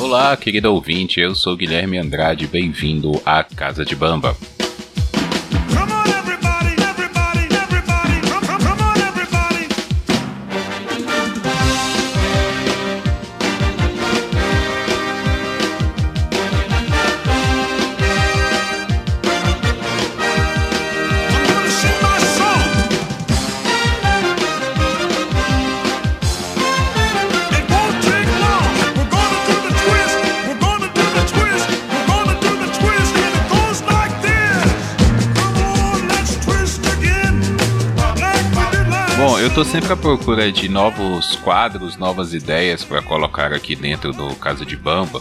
Olá, querido ouvinte, eu sou Guilherme Andrade, bem-vindo à Casa de Bamba. Eu tô sempre à procura de novos quadros, novas ideias para colocar aqui dentro do Casa de Bamba.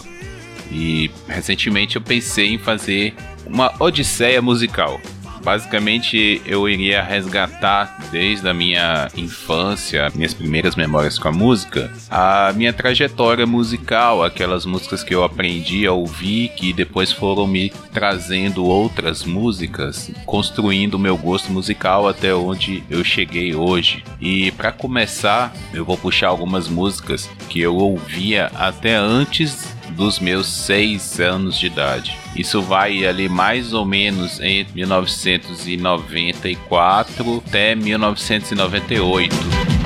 E recentemente eu pensei em fazer uma odisseia musical. Basicamente, eu iria resgatar desde a minha infância, minhas primeiras memórias com a música, a minha trajetória musical, aquelas músicas que eu aprendi a ouvir que depois foram me trazendo outras músicas, construindo o meu gosto musical até onde eu cheguei hoje. E para começar, eu vou puxar algumas músicas que eu ouvia até antes dos meus seis anos de idade. Isso vai ali mais ou menos entre 1994 até 1998.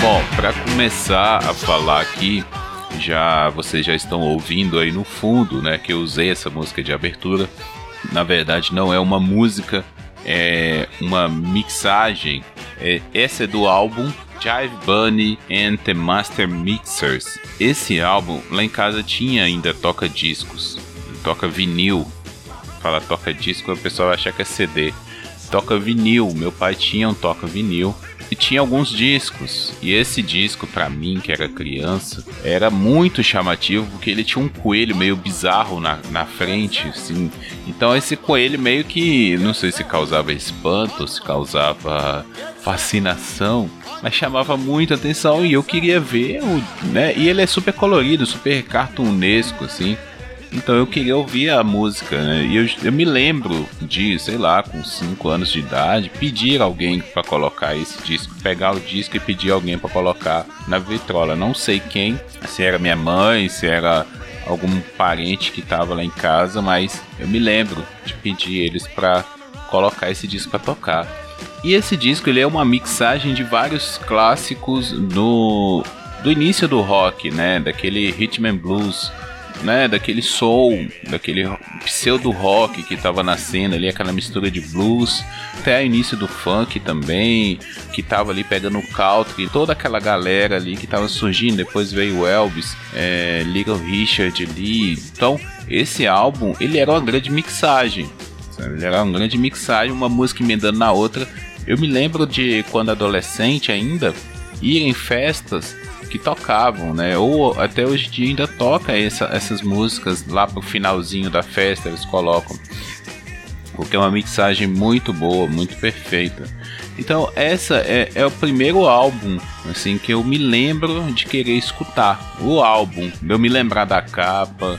Bom, para começar a falar aqui, já vocês já estão ouvindo aí no fundo, né, que eu usei essa música de abertura. Na verdade, não é uma música, é uma mixagem. É, essa é do álbum Jive Bunny and the Master Mixers. Esse álbum lá em casa tinha ainda toca discos, toca vinil fala toca disco, o pessoal vai achar que é CD. Toca vinil, meu pai tinha um toca vinil e tinha alguns discos. E esse disco, para mim, que era criança, era muito chamativo porque ele tinha um coelho meio bizarro na, na frente, assim. Então esse coelho meio que, não sei se causava espanto, se causava fascinação, mas chamava muita atenção e eu queria ver, né? E ele é super colorido, super cartunesco, assim. Então eu queria ouvir a música, né? E eu, eu me lembro de, sei lá, com 5 anos de idade, pedir alguém para colocar esse disco, pegar o disco e pedir alguém para colocar na vitrola. Não sei quem, se era minha mãe, se era algum parente que estava lá em casa, mas eu me lembro de pedir eles para colocar esse disco para tocar. E esse disco ele é uma mixagem de vários clássicos do, do início do rock, né? Daquele rhythm and blues né, daquele soul, daquele pseudo rock que estava nascendo ali, aquela mistura de blues, até o início do funk também, que estava ali pegando o country, toda aquela galera ali que estava surgindo, depois veio o Elvis, é, Little Richard ali, então esse álbum, ele era uma grande mixagem, sabe? ele era uma grande mixagem, uma música emendando na outra, eu me lembro de quando adolescente ainda, ir em festas que tocavam, né? Ou até hoje em dia ainda toca essa, essas músicas lá pro finalzinho da festa, eles colocam. Porque é uma mixagem muito boa, muito perfeita. Então, essa é, é o primeiro álbum assim que eu me lembro de querer escutar. O álbum, de eu me lembrar da capa,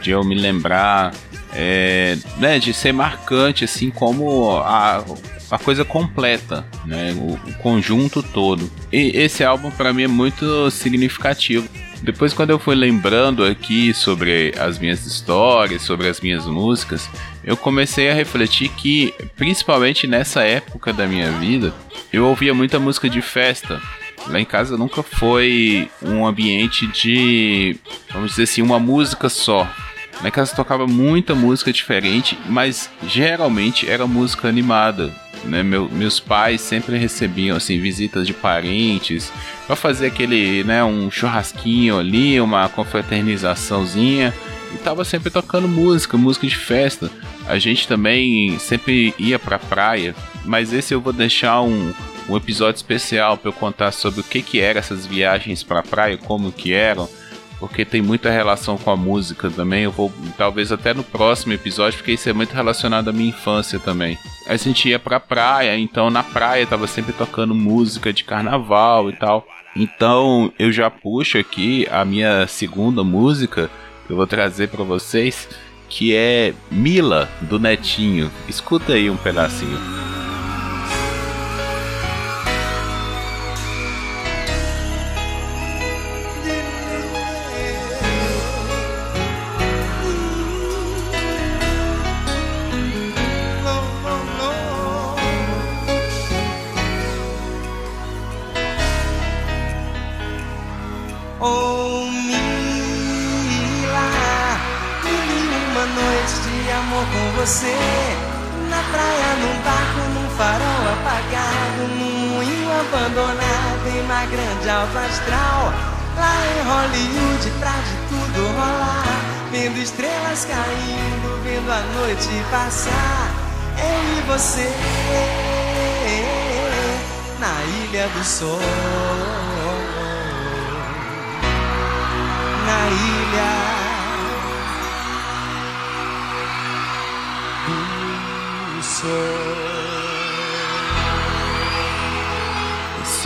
de eu me lembrar é, né, de ser marcante, assim como a, a coisa completa, né? O, o conjunto todo. E esse álbum para mim é muito significativo. Depois, quando eu fui lembrando aqui sobre as minhas histórias, sobre as minhas músicas, eu comecei a refletir que, principalmente nessa época da minha vida, eu ouvia muita música de festa. Lá em casa nunca foi um ambiente de, vamos dizer assim, uma música só. Na casa tocava muita música diferente, mas geralmente era música animada. Né? Meu, meus pais sempre recebiam assim visitas de parentes para fazer aquele, né, um churrasquinho ali, uma confraternizaçãozinha e tava sempre tocando música, música de festa. a gente também sempre ia pra praia, mas esse eu vou deixar um, um episódio especial para eu contar sobre o que que eram essas viagens pra praia, como que eram, porque tem muita relação com a música também. Eu vou talvez até no próximo episódio, porque isso é muito relacionado à minha infância também. A gente ia pra praia, então na praia tava sempre tocando música de carnaval e tal. Então eu já puxo aqui a minha segunda música que eu vou trazer para vocês, que é Mila do Netinho. Escuta aí um pedacinho.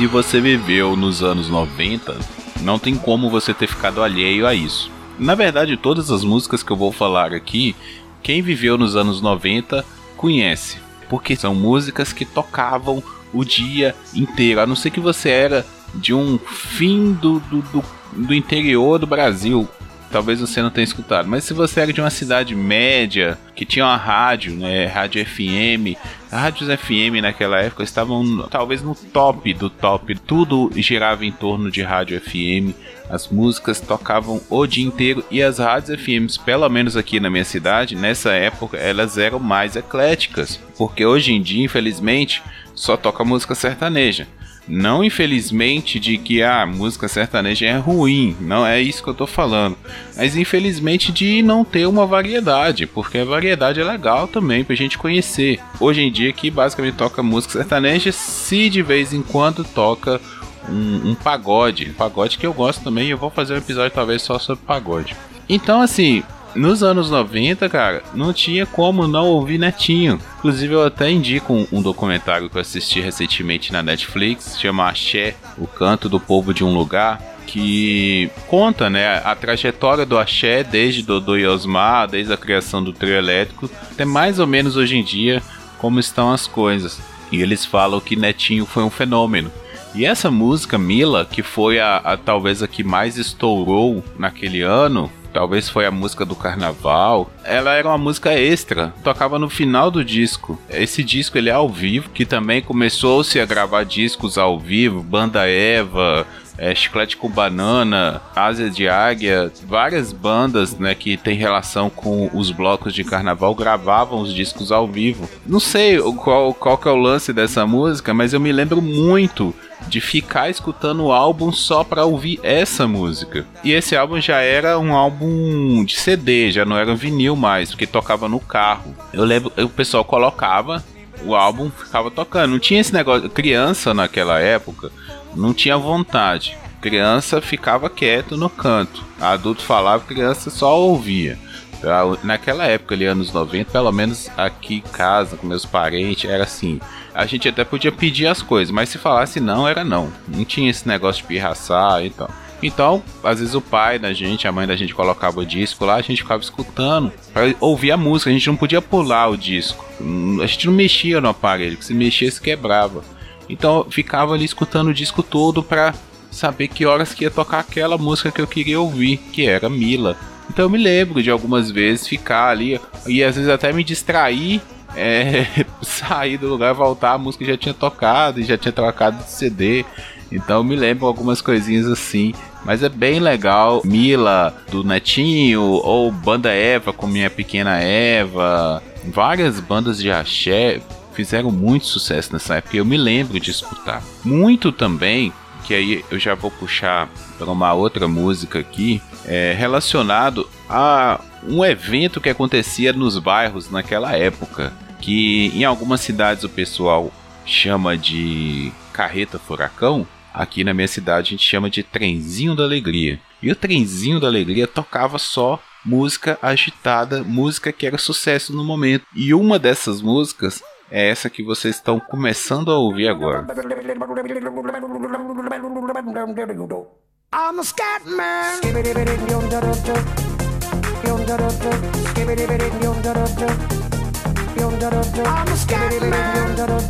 Se você viveu nos anos 90, não tem como você ter ficado alheio a isso. Na verdade, todas as músicas que eu vou falar aqui quem viveu nos anos 90 conhece, porque são músicas que tocavam o dia inteiro, a não ser que você era de um fim do, do, do, do interior do Brasil, talvez você não tenha escutado. Mas se você era de uma cidade média, que tinha uma rádio, né, rádio FM, rádios FM naquela época estavam talvez no top do top. Tudo girava em torno de rádio FM. As músicas tocavam o dia inteiro e as rádios FMs, pelo menos aqui na minha cidade, nessa época, elas eram mais ecléticas, porque hoje em dia, infelizmente, só toca música sertaneja. Não infelizmente de que a música sertaneja é ruim, não é isso que eu tô falando. Mas infelizmente de não ter uma variedade, porque a variedade é legal também pra gente conhecer. Hoje em dia que basicamente toca música sertaneja, se de vez em quando toca um, um pagode. Um pagode que eu gosto também, eu vou fazer um episódio talvez só sobre pagode. Então assim, nos anos 90, cara, não tinha como não ouvir Netinho. Inclusive, eu até indico um, um, documentário que eu assisti recentemente na Netflix, chama Axé, o canto do povo de um lugar, que conta, né, a trajetória do Axé desde Dodô e Osmar, desde a criação do trio elétrico, até mais ou menos hoje em dia como estão as coisas. E eles falam que Netinho foi um fenômeno. E essa música, Mila, que foi a, a talvez a que mais estourou naquele ano, talvez foi a música do carnaval. Ela era uma música extra, tocava no final do disco. Esse disco ele é ao vivo, que também começou-se a gravar discos ao vivo, Banda Eva, é, Chiclete com Banana, Ásia de Águia, várias bandas né, que tem relação com os blocos de carnaval gravavam os discos ao vivo. Não sei qual, qual que é o lance dessa música, mas eu me lembro muito de ficar escutando o álbum só para ouvir essa música. E esse álbum já era um álbum de CD, já não era vinil mais, porque tocava no carro. Eu lembro, o pessoal colocava o álbum, ficava tocando. Não tinha esse negócio, criança naquela época não tinha vontade. Criança ficava quieto no canto. Adulto falava, criança só ouvia. Naquela época, ali, anos 90, pelo menos aqui em casa, com meus parentes, era assim a gente até podia pedir as coisas, mas se falasse não, era não. Não tinha esse negócio de pirraçar e tal. Então, às vezes o pai da gente, a mãe da gente colocava o disco lá, a gente ficava escutando para ouvir a música. A gente não podia pular o disco. A gente não mexia no aparelho, que se mexesse quebrava. Então, ficava ali escutando o disco todo para saber que horas que ia tocar aquela música que eu queria ouvir, que era Mila. Então eu me lembro de algumas vezes ficar ali e às vezes até me distrair é, sair do lugar, voltar, a música já tinha tocado e já tinha trocado de CD. Então me lembro algumas coisinhas assim. Mas é bem legal. Mila, do Netinho, ou Banda Eva com Minha Pequena Eva. Várias bandas de axé fizeram muito sucesso nessa época. Eu me lembro de escutar. Muito também, que aí eu já vou puxar para uma outra música aqui, é relacionado a um evento que acontecia nos bairros naquela época, que em algumas cidades o pessoal chama de carreta furacão, aqui na minha cidade a gente chama de trenzinho da alegria. E o trenzinho da alegria tocava só música agitada, música que era sucesso no momento. E uma dessas músicas é essa que vocês estão começando a ouvir agora. I'm a scat man.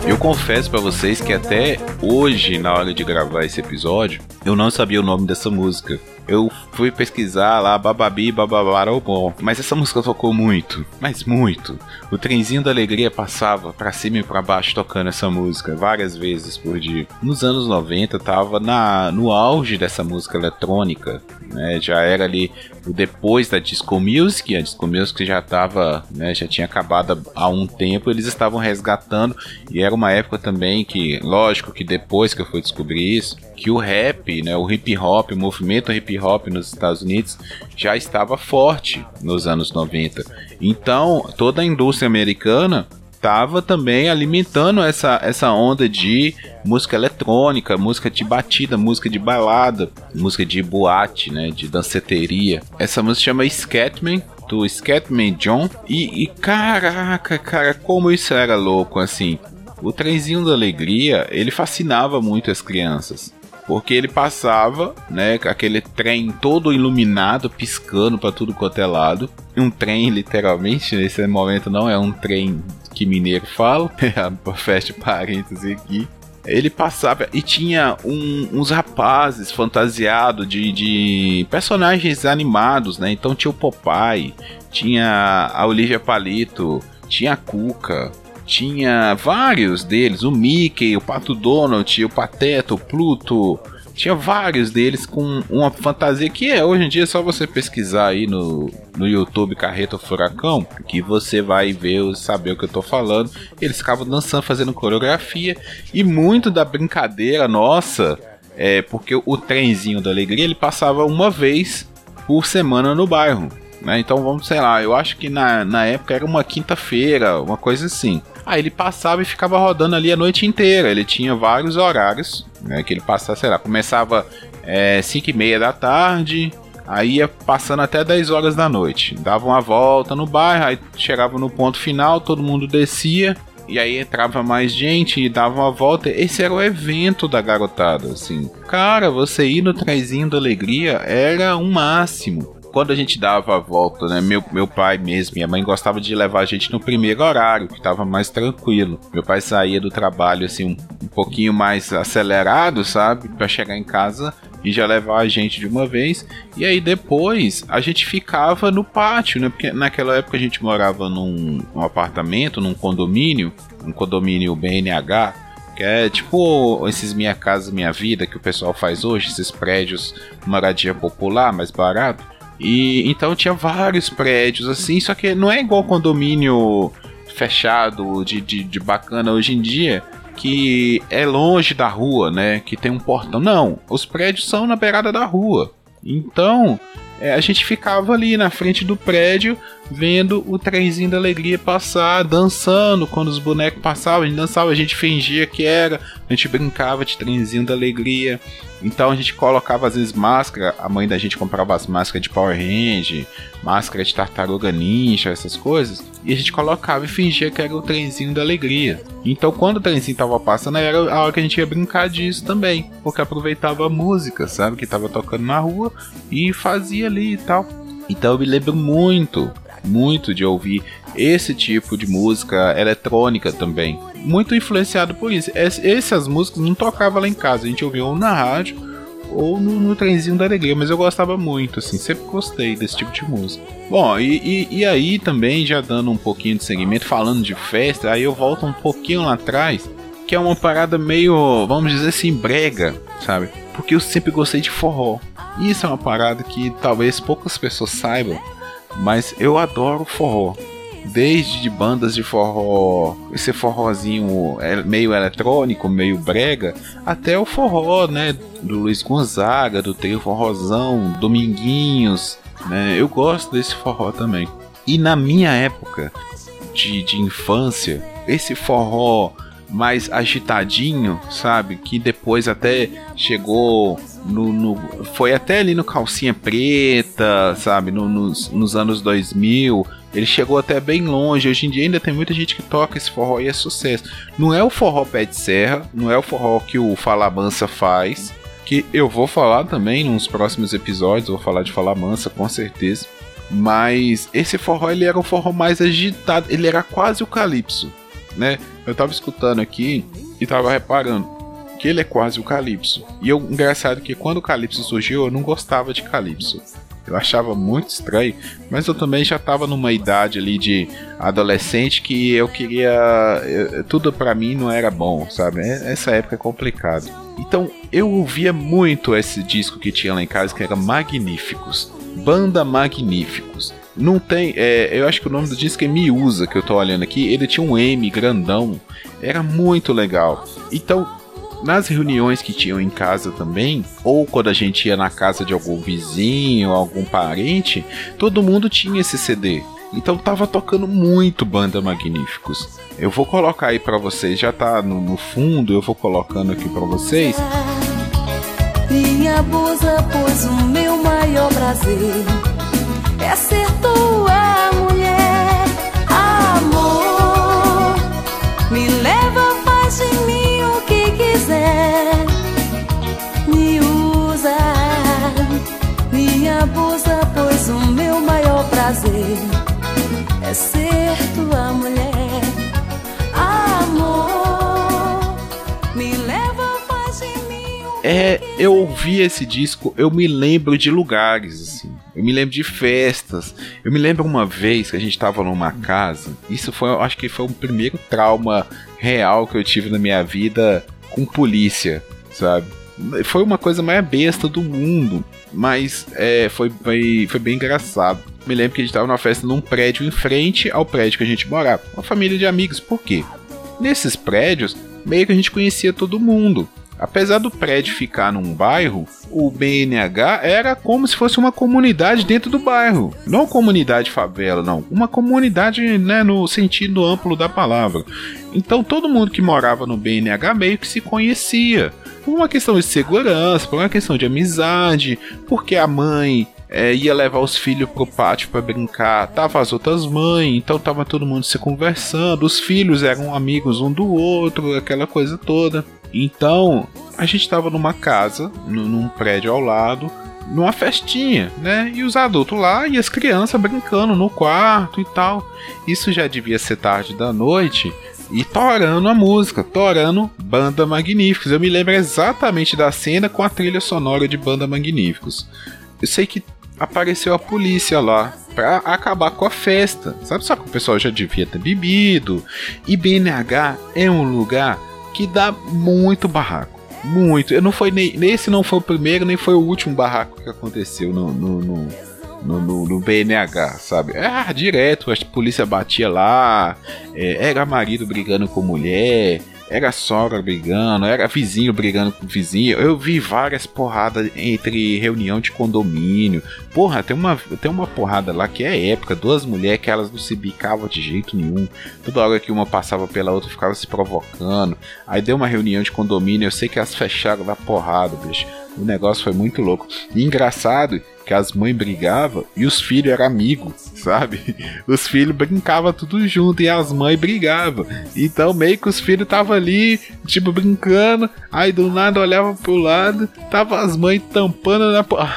Eu confesso para vocês que até hoje, na hora de gravar esse episódio, eu não sabia o nome dessa música. Eu fui pesquisar lá, bababi, bababarobom. Mas essa música tocou muito, mas muito. O trenzinho da alegria passava para cima e para baixo tocando essa música várias vezes por dia. Nos anos 90 tava na, no auge dessa música eletrônica, né? Já era ali depois da disco music, a disco music já tava, né, já tinha acabado há um tempo, eles estavam resgatando e era uma época também que, lógico que depois que eu fui descobrir isso, que o rap, né, o hip hop, o movimento hip hop nos Estados Unidos já estava forte nos anos 90. Então, toda a indústria americana estava também alimentando essa, essa onda de música eletrônica, música de batida, música de balada, música de boate, né, de danceteria. Essa música chama Scatman, do Scatman John. E, e caraca, cara, como isso era louco, assim. O trenzinho da alegria, ele fascinava muito as crianças porque ele passava, né, aquele trem todo iluminado, piscando para tudo quanto é lado. Um trem, literalmente, nesse momento não é um trem que mineiro fala, fecha parênteses aqui. Ele passava e tinha um, uns rapazes fantasiados de, de personagens animados, né? Então tinha o Popeye, tinha a Olivia Palito, tinha a Cuca, tinha vários deles, o Mickey, o Pato Donald, o Pateta, o Pluto, tinha vários deles com uma fantasia que é hoje em dia é só você pesquisar aí no, no YouTube Carreta Furacão que você vai ver, saber o que eu tô falando. Eles ficavam dançando, fazendo coreografia e muito da brincadeira nossa é porque o trenzinho da alegria ele passava uma vez por semana no bairro. Né? Então vamos, sei lá, eu acho que na, na época era uma quinta-feira, uma coisa assim. Aí ele passava e ficava rodando ali a noite inteira. Ele tinha vários horários, né? Que ele passava, sei lá, começava 5 é, e meia da tarde, aí ia passando até 10 horas da noite. Dava uma volta no bairro, aí chegava no ponto final, todo mundo descia. E aí entrava mais gente e dava uma volta. Esse era o evento da garotada, assim. Cara, você ir no trezinho da alegria era um máximo quando a gente dava a volta, né? Meu, meu pai mesmo, minha mãe gostava de levar a gente no primeiro horário, que tava mais tranquilo. Meu pai saía do trabalho assim um, um pouquinho mais acelerado, sabe? Para chegar em casa e já levar a gente de uma vez. E aí depois a gente ficava no pátio, né? Porque naquela época a gente morava num, apartamento, num condomínio, um condomínio BNH que é tipo esses Minha Casa Minha Vida que o pessoal faz hoje, esses prédios moradia popular, mais barato. E então tinha vários prédios assim, só que não é igual condomínio fechado de, de, de bacana hoje em dia, que é longe da rua, né? Que tem um portão. Não, os prédios são na beirada da rua. Então, é, a gente ficava ali na frente do prédio vendo o trenzinho da alegria passar, dançando quando os bonecos passavam, a gente dançava, a gente fingia que era, a gente brincava de trenzinho da alegria. Então a gente colocava às vezes máscara, a mãe da gente comprava as máscaras de Power Ranger, máscara de tartaruga ninja, essas coisas, e a gente colocava e fingia que era o trenzinho da alegria. Então quando o trenzinho tava passando, era a hora que a gente ia brincar disso também, porque aproveitava a música, sabe, que tava tocando na rua e fazia ali e tal. Então eu me lembro muito muito de ouvir esse tipo de música eletrônica também. Muito influenciado por isso. essas músicas não tocava lá em casa, a gente ouvia ou na rádio ou no, no trenzinho da alegria, mas eu gostava muito, assim, sempre gostei desse tipo de música. Bom, e, e, e aí também, já dando um pouquinho de segmento, falando de festa, aí eu volto um pouquinho lá atrás, que é uma parada meio, vamos dizer assim, brega, sabe? Porque eu sempre gostei de forró. Isso é uma parada que talvez poucas pessoas saibam, mas eu adoro forró. Desde de bandas de forró, esse forrozinho meio eletrônico, meio brega, até o forró, né? Do Luiz Gonzaga, do Trio Forrozão, Dominguinhos, né? Eu gosto desse forró também. E na minha época de, de infância, esse forró mais agitadinho, sabe? Que depois até chegou no, no, foi até ali no calcinha preta, sabe? No, nos, nos anos 2000. Ele chegou até bem longe. Hoje em dia ainda tem muita gente que toca esse forró e é sucesso. Não é o forró pé de serra, não é o forró que o Fala Mansa faz. Que eu vou falar também nos próximos episódios. Vou falar de Fala Mansa com certeza. Mas esse forró ele era o forró mais agitado. Ele era quase o calypso, né? Eu tava escutando aqui e tava reparando que ele é quase o Calypso. E eu, engraçado que quando o Calypso surgiu, eu não gostava de Calypso. Eu achava muito estranho, mas eu também já estava numa idade ali de adolescente que eu queria. Eu, tudo para mim não era bom, sabe? É, essa época é complicado. Então eu ouvia muito esse disco que tinha lá em casa, que era Magníficos. Banda Magníficos. Não tem. É, eu acho que o nome do disco é Miusa, que eu tô olhando aqui. Ele tinha um M grandão. Era muito legal. Então, nas reuniões que tinham em casa também, ou quando a gente ia na casa de algum vizinho, algum parente, todo mundo tinha esse CD. Então tava tocando muito Banda Magníficos. Eu vou colocar aí para vocês, já tá no, no, fundo, eu vou colocando aqui para vocês. Minha abusa, pois o meu maior prazer é ser tua prazer é ser tua mulher, amor. Me leva, faz de mim É, eu ouvi esse disco, eu me lembro de lugares, assim. Eu me lembro de festas. Eu me lembro uma vez que a gente estava numa casa. Isso foi, acho que foi o primeiro trauma real que eu tive na minha vida com polícia, sabe? Foi uma coisa mais besta do mundo, mas é, foi, foi, foi bem engraçado. Me lembro que a gente estava numa festa num prédio em frente ao prédio que a gente morava. Uma família de amigos. Por quê? Nesses prédios, meio que a gente conhecia todo mundo. Apesar do prédio ficar num bairro, o BNH era como se fosse uma comunidade dentro do bairro. Não comunidade favela, não. Uma comunidade né, no sentido amplo da palavra. Então todo mundo que morava no BNH meio que se conhecia. Por uma questão de segurança, por uma questão de amizade, porque a mãe é, ia levar os filhos pro pátio para brincar, tava as outras mães, então tava todo mundo se conversando, os filhos eram amigos um do outro, aquela coisa toda. Então, a gente estava numa casa, num prédio ao lado, numa festinha, né? E os adultos lá e as crianças brincando no quarto e tal. Isso já devia ser tarde da noite e torando a música, torando Banda Magníficos. Eu me lembro exatamente da cena com a trilha sonora de Banda Magníficos. Eu sei que apareceu a polícia lá para acabar com a festa. Sabe só que o pessoal já devia ter bebido. E BNH é um lugar que dá muito barraco. Muito. Eu não foi nem, esse não foi o primeiro, nem foi o último barraco que aconteceu no, no, no, no, no, no BNH, sabe? Ah, direto, a polícia batia lá, é, era marido brigando com mulher, era sogra brigando, era vizinho brigando com vizinho. Eu vi várias porradas entre reunião de condomínio. Porra, tem uma, tem uma porrada lá que é épica. Duas mulheres que elas não se bicavam de jeito nenhum. Toda hora que uma passava pela outra ficava se provocando. Aí deu uma reunião de condomínio. Eu sei que elas fecharam na porrada, bicho. O negócio foi muito louco. E engraçado que as mães brigavam e os filhos eram amigos, sabe? Os filhos brincavam tudo junto e as mães brigavam. Então meio que os filhos estavam ali, tipo, brincando, aí do nada olhava pro lado, tava as mães tampando na porrada.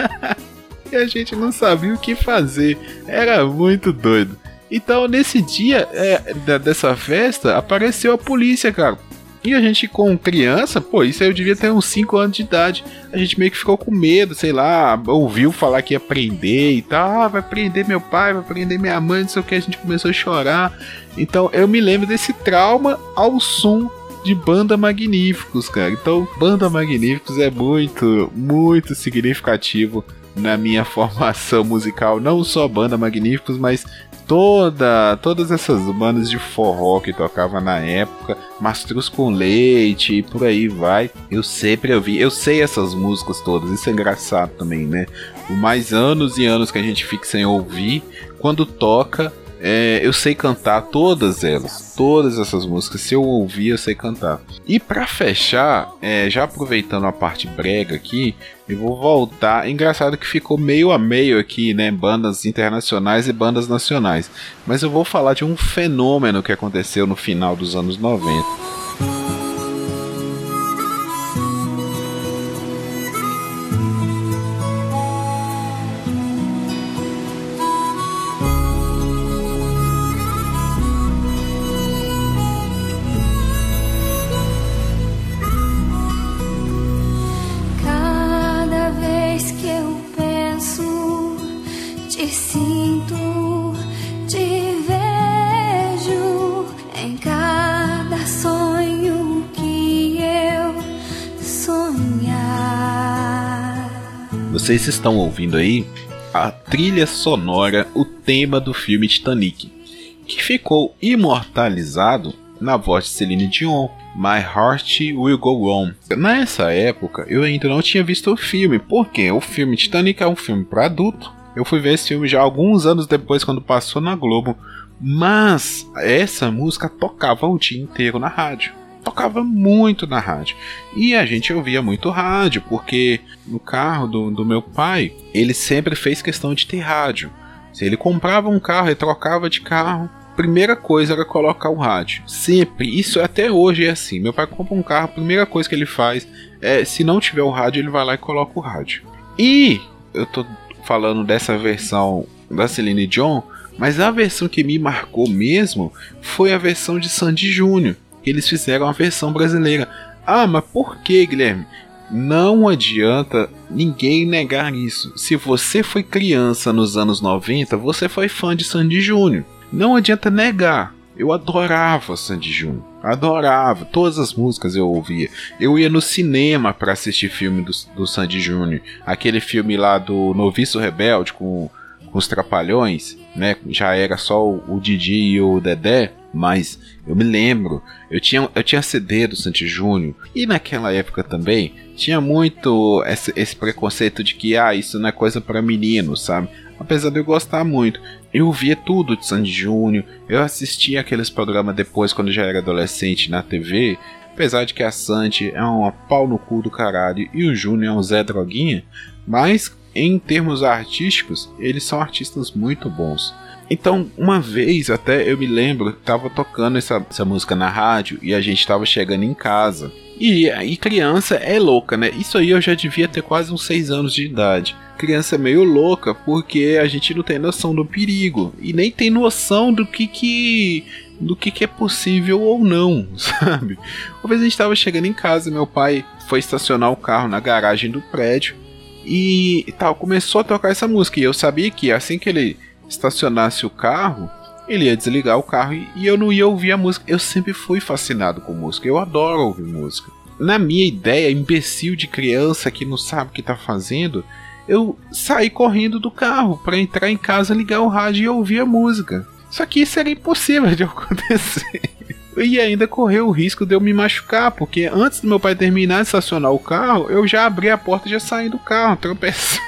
e a gente não sabia o que fazer. Era muito doido. Então, nesse dia é, dessa festa, apareceu a polícia, cara. E a gente, com criança, pô, isso aí eu devia ter uns 5 anos de idade. A gente meio que ficou com medo, sei lá, ouviu falar que ia prender e tal. Ah, vai prender meu pai, vai prender minha mãe, não sei o que. A gente começou a chorar. Então eu me lembro desse trauma ao som de Banda Magníficos, cara. Então, Banda Magníficos é muito, muito significativo na minha formação musical, não só banda Magníficos, mas toda todas essas bandas de forró que tocava na época, Mastruz com Leite e por aí vai. Eu sempre ouvi, eu sei essas músicas todas, isso é engraçado também, né? Por mais anos e anos que a gente fica sem ouvir, quando toca, é, eu sei cantar todas elas, todas essas músicas. Se eu ouvir, eu sei cantar. E para fechar, é, já aproveitando a parte brega aqui, eu vou voltar. Engraçado que ficou meio a meio aqui, né? Bandas internacionais e bandas nacionais. Mas eu vou falar de um fenômeno que aconteceu no final dos anos 90. Vocês estão ouvindo aí a trilha sonora, o tema do filme Titanic, que ficou imortalizado na voz de Celine Dion, My Heart Will Go On. Nessa época, eu ainda não tinha visto o filme, porque o filme Titanic é um filme para adulto. Eu fui ver esse filme já alguns anos depois, quando passou na Globo. Mas essa música tocava o dia inteiro na rádio tocava muito na rádio. E a gente ouvia muito rádio, porque no carro do, do meu pai, ele sempre fez questão de ter rádio. Se ele comprava um carro e trocava de carro, primeira coisa era colocar o rádio. Sempre. Isso até hoje é assim. Meu pai compra um carro, a primeira coisa que ele faz é, se não tiver o rádio, ele vai lá e coloca o rádio. E eu tô falando dessa versão da Celine Dion, mas a versão que me marcou mesmo foi a versão de Sandy Júnior eles fizeram a versão brasileira. Ah, mas por que, Guilherme? Não adianta ninguém negar isso. Se você foi criança nos anos 90, você foi fã de Sandy Júnior. Não adianta negar. Eu adorava Sandy Júnior. Adorava. Todas as músicas eu ouvia. Eu ia no cinema para assistir filme do, do Sandy Júnior. Aquele filme lá do Noviço Rebelde com os Trapalhões, né? Já era só o, o Didi e o Dedé. Mas eu me lembro, eu tinha, eu tinha CD do Santi Júnior e naquela época também tinha muito esse, esse preconceito de que ah, isso não é coisa para menino, sabe? Apesar de eu gostar muito, eu via tudo de Sandy Júnior, eu assistia aqueles programas depois quando já era adolescente na TV, apesar de que a Sandy é uma pau no cu do caralho e o Júnior é um Zé Droguinha, mas em termos artísticos, eles são artistas muito bons. Então, uma vez até eu me lembro, tava tocando essa, essa música na rádio e a gente tava chegando em casa. E, e criança é louca, né? Isso aí eu já devia ter quase uns 6 anos de idade. Criança é meio louca porque a gente não tem noção do perigo e nem tem noção do que que do que, que é possível ou não, sabe? Uma vez a gente estava chegando em casa, meu pai foi estacionar o carro na garagem do prédio e tal, começou a tocar essa música. E eu sabia que assim que ele estacionasse o carro, ele ia desligar o carro e eu não ia ouvir a música. Eu sempre fui fascinado com música, eu adoro ouvir música. Na minha ideia imbecil de criança que não sabe o que está fazendo, eu saí correndo do carro para entrar em casa, ligar o rádio e ouvir a música. Só que isso era impossível de acontecer. E ainda correu o risco de eu me machucar, porque antes do meu pai terminar de estacionar o carro, eu já abri a porta e já saí do carro, tropeçando.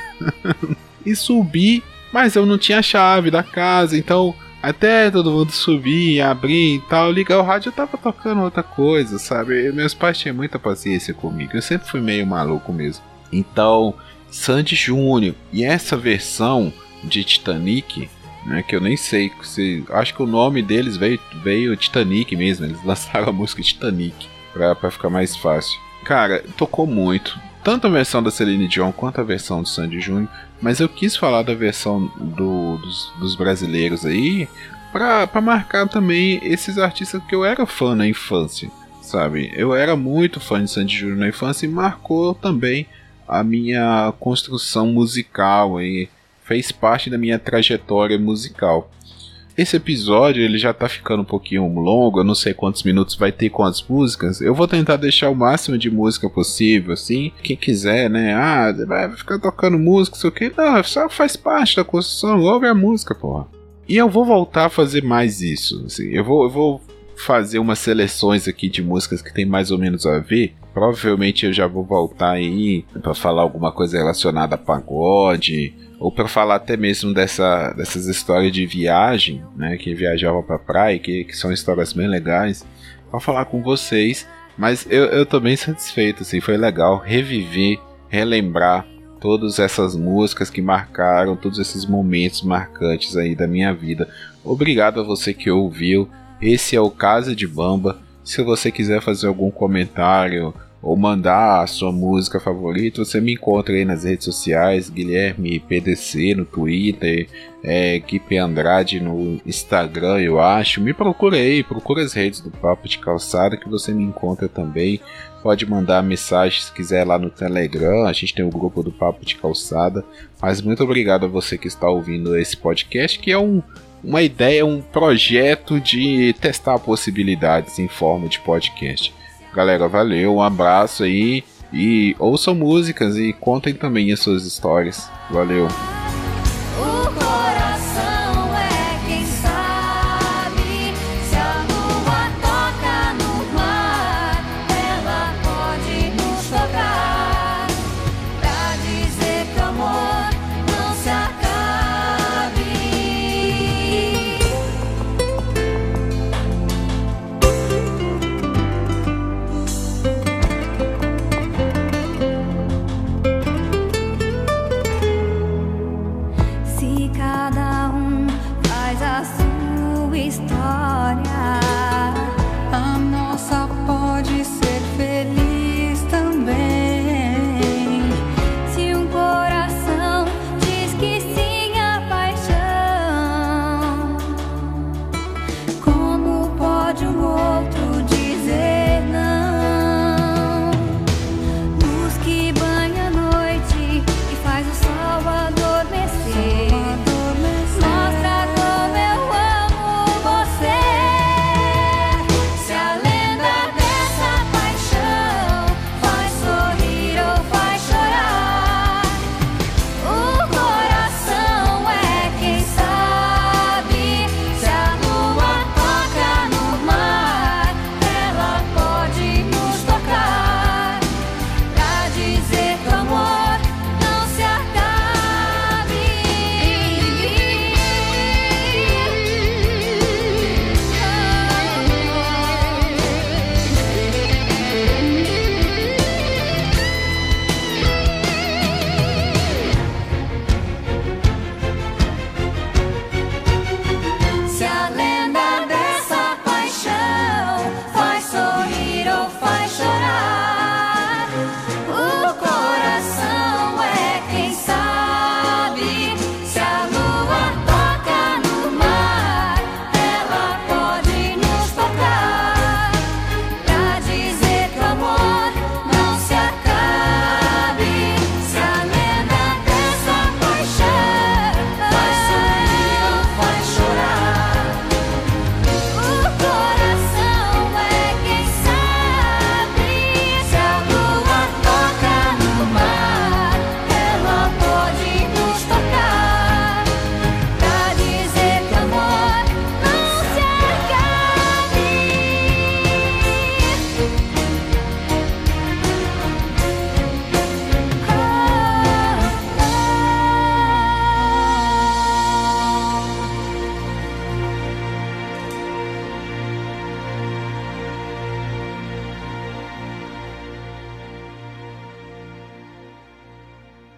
e subi mas eu não tinha chave da casa, então até todo mundo subir, abrir e tal, ligar o rádio eu tava tocando outra coisa, sabe? Meus pais tinham muita paciência comigo, eu sempre fui meio maluco mesmo. Então, Sandy Júnior e essa versão de Titanic, né, que eu nem sei se. Acho que o nome deles veio, veio Titanic mesmo, eles lançaram a música Titanic pra, pra ficar mais fácil. Cara, tocou muito. Tanto a versão da Celine Dion quanto a versão do Sandy Júnior mas eu quis falar da versão do, dos, dos brasileiros aí para marcar também esses artistas que eu era fã na infância, sabe? Eu era muito fã de Sandy Júnior na infância e marcou também a minha construção musical e fez parte da minha trajetória musical. esse episódio ele já tá ficando um pouquinho longo, eu não sei quantos minutos vai ter com as músicas. Eu vou tentar deixar o máximo de música possível, assim. Quem quiser, né? Ah, vai ficar tocando música, isso aqui. Não, só faz parte da construção, ouve a música, porra. E eu vou voltar a fazer mais isso. Assim. Eu, vou, eu vou fazer umas seleções aqui de músicas que tem mais ou menos a ver. Provavelmente eu já vou voltar aí para falar alguma coisa relacionada a pagode ou para falar até mesmo dessa, dessas histórias de viagem, né, que viajava para praia, que, que são histórias bem legais, para falar com vocês. Mas eu, eu tô bem satisfeito, assim, foi legal reviver, relembrar todas essas músicas que marcaram, todos esses momentos marcantes aí da minha vida. Obrigado a você que ouviu. Esse é o Casa de Bamba. Se você quiser fazer algum comentário ou mandar a sua música favorita, você me encontra aí nas redes sociais, Guilherme PDC no Twitter, é, Guipe Andrade no Instagram, eu acho. Me procura aí, procura as redes do Papo de Calçada que você me encontra também. Pode mandar mensagem se quiser lá no Telegram, a gente tem o grupo do Papo de Calçada. Mas muito obrigado a você que está ouvindo esse podcast, que é um, uma ideia, um projeto de testar possibilidades em forma de podcast. Galera, valeu, um abraço aí. E ouçam músicas e contem também as suas histórias. Valeu! Uhum.